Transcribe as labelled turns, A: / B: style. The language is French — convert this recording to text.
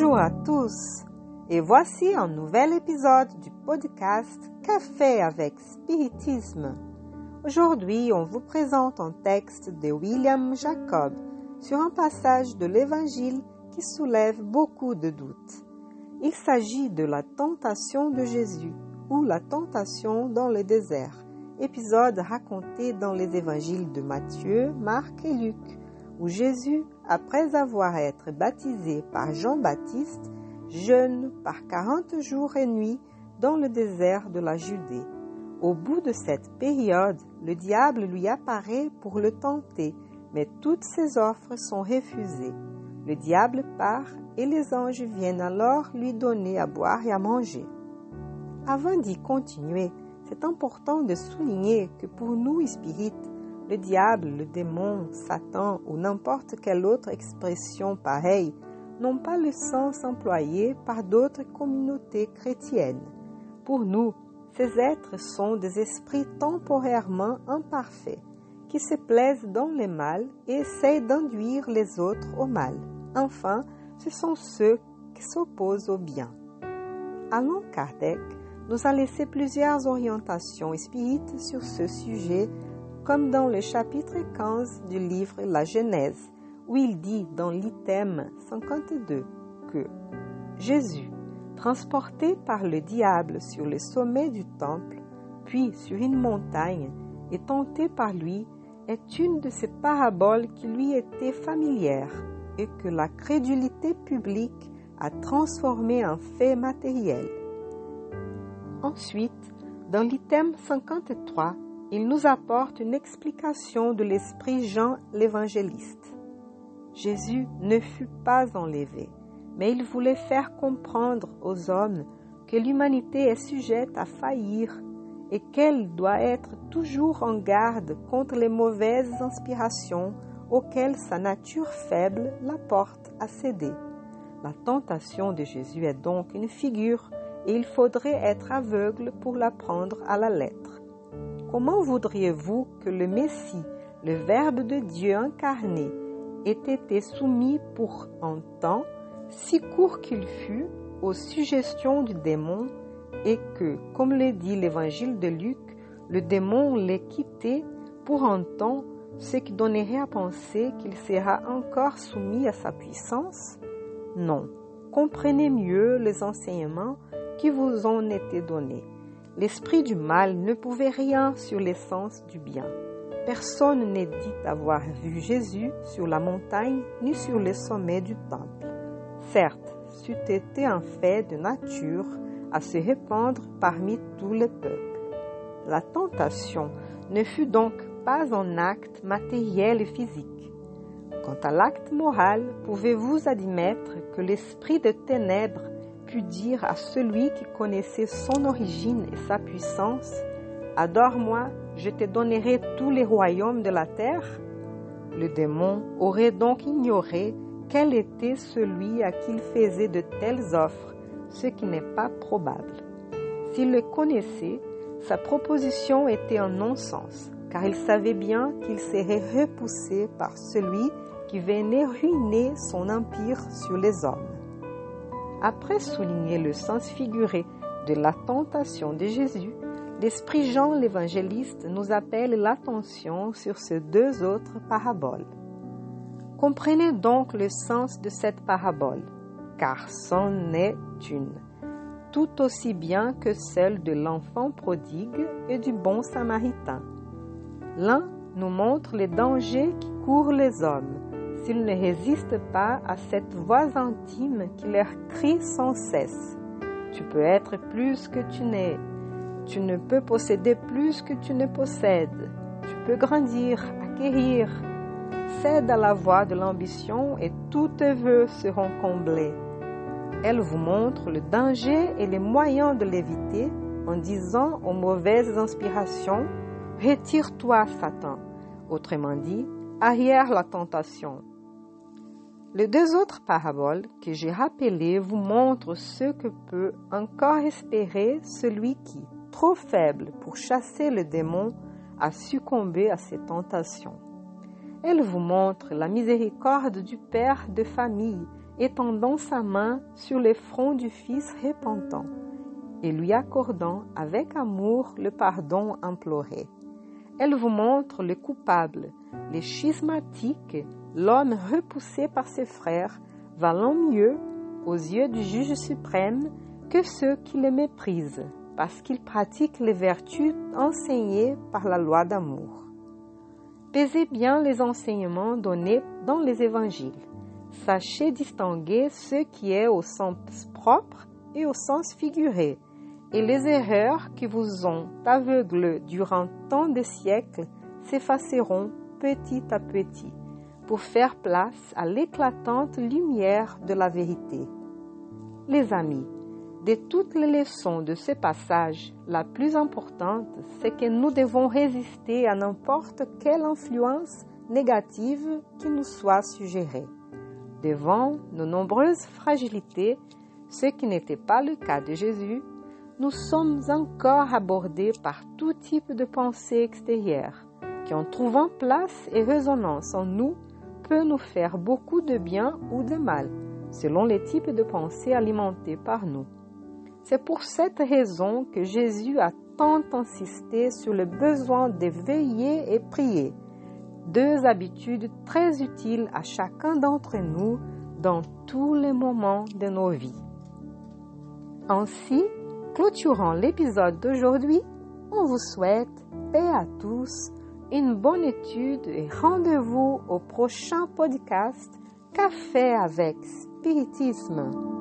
A: Bonjour à tous et voici un nouvel épisode du podcast Café avec Spiritisme. Aujourd'hui, on vous présente un texte de William Jacob sur un passage de l'Évangile qui soulève beaucoup de doutes. Il s'agit de la tentation de Jésus ou la tentation dans le désert, épisode raconté dans les évangiles de Matthieu, Marc et Luc, où Jésus, après avoir été baptisé par Jean-Baptiste, jeûne par quarante jours et nuits dans le désert de la Judée. Au bout de cette période, le diable lui apparaît pour le tenter, mais toutes ses offres sont refusées. Le diable part et les anges viennent alors lui donner à boire et à manger. Avant d'y continuer, c'est important de souligner que pour nous spirites, le diable, le démon, Satan ou n'importe quelle autre expression pareille n'ont pas le sens employé par d'autres communautés chrétiennes. Pour nous, ces êtres sont des esprits temporairement imparfaits qui se plaisent dans le mal et essayent d'induire les autres au mal. Enfin, ce sont ceux qui s'opposent au bien. Alain Kardec nous a laissé plusieurs orientations spirites sur ce sujet, comme dans le chapitre 15 du livre La Genèse, où il dit dans l'item 52 que Jésus, transporté par le diable sur le sommet du temple, puis sur une montagne, et tenté par lui, est une de ces paraboles qui lui étaient familières et que la crédulité publique a transformé en fait matériel. Ensuite, dans l'item 53, il nous apporte une explication de l'esprit Jean l'évangéliste. Jésus ne fut pas enlevé, mais il voulait faire comprendre aux hommes que l'humanité est sujette à faillir et qu'elle doit être toujours en garde contre les mauvaises inspirations auxquelles sa nature faible la porte à céder. La tentation de Jésus est donc une figure et il faudrait être aveugle pour la prendre à la lettre. Comment voudriez-vous que le Messie, le Verbe de Dieu incarné, ait été soumis pour un temps, si court qu'il fût, aux suggestions du démon et que, comme le dit l'évangile de Luc, le démon l'ait quitté pour un temps, ce qui donnerait à penser qu'il sera encore soumis à sa puissance? Non. Comprenez mieux les enseignements qui vous ont été donnés. L'esprit du mal ne pouvait rien sur l'essence du bien. Personne n'est dit avoir vu Jésus sur la montagne ni sur le sommet du temple. Certes, c'eût été un fait de nature à se répandre parmi tous les peuples. La tentation ne fut donc pas un acte matériel et physique. Quant à l'acte moral, pouvez-vous admettre que l'esprit de ténèbres put dire à celui qui connaissait son origine et sa puissance, Adore-moi, je te donnerai tous les royaumes de la terre Le démon aurait donc ignoré quel était celui à qui il faisait de telles offres, ce qui n'est pas probable. S'il le connaissait, sa proposition était un non-sens, car il savait bien qu'il serait repoussé par celui qui venait ruiner son empire sur les hommes. Après souligner le sens figuré de la tentation de Jésus, l'Esprit Jean l'évangéliste nous appelle l'attention sur ces deux autres paraboles. Comprenez donc le sens de cette parabole, car c'en est une, tout aussi bien que celle de l'enfant prodigue et du bon samaritain. L'un nous montre les dangers qui courent les hommes s'ils ne résistent pas à cette voix intime qui leur crie sans cesse. Tu peux être plus que tu n'es. Tu ne peux posséder plus que tu ne possèdes. Tu peux grandir, acquérir. Cède à la voix de l'ambition et tous tes voeux seront comblés. Elle vous montre le danger et les moyens de l'éviter en disant aux mauvaises inspirations Retire-toi, Satan. Autrement dit, arrière la tentation. Les deux autres paraboles que j'ai rappelées vous montrent ce que peut encore espérer celui qui, trop faible pour chasser le démon, a succombé à ses tentations. Elles vous montrent la miséricorde du père de famille étendant sa main sur le front du Fils repentant et lui accordant avec amour le pardon imploré. Elle vous montre le coupable, les schismatiques, l'homme repoussé par ses frères, valant mieux, aux yeux du juge suprême, que ceux qui le méprisent, parce qu'ils pratiquent les vertus enseignées par la loi d'amour. Pesez bien les enseignements donnés dans les évangiles. Sachez distinguer ce qui est au sens propre et au sens figuré, et les erreurs qui vous ont aveuglés durant tant de siècles s'effaceront petit à petit pour faire place à l'éclatante lumière de la vérité. Les amis, de toutes les leçons de ce passage, la plus importante, c'est que nous devons résister à n'importe quelle influence négative qui nous soit suggérée. Devant nos nombreuses fragilités, ce qui n'était pas le cas de Jésus, nous sommes encore abordés par tout type de pensée extérieure, qui en trouvant place et résonance en nous, peut nous faire beaucoup de bien ou de mal, selon les types de pensée alimentés par nous. C'est pour cette raison que Jésus a tant insisté sur le besoin de veiller et prier, deux habitudes très utiles à chacun d'entre nous dans tous les moments de nos vies. Ainsi, clôturant l'épisode d'aujourd'hui, on vous souhaite paix à tous, une bonne étude et rendez-vous au prochain podcast Café avec Spiritisme.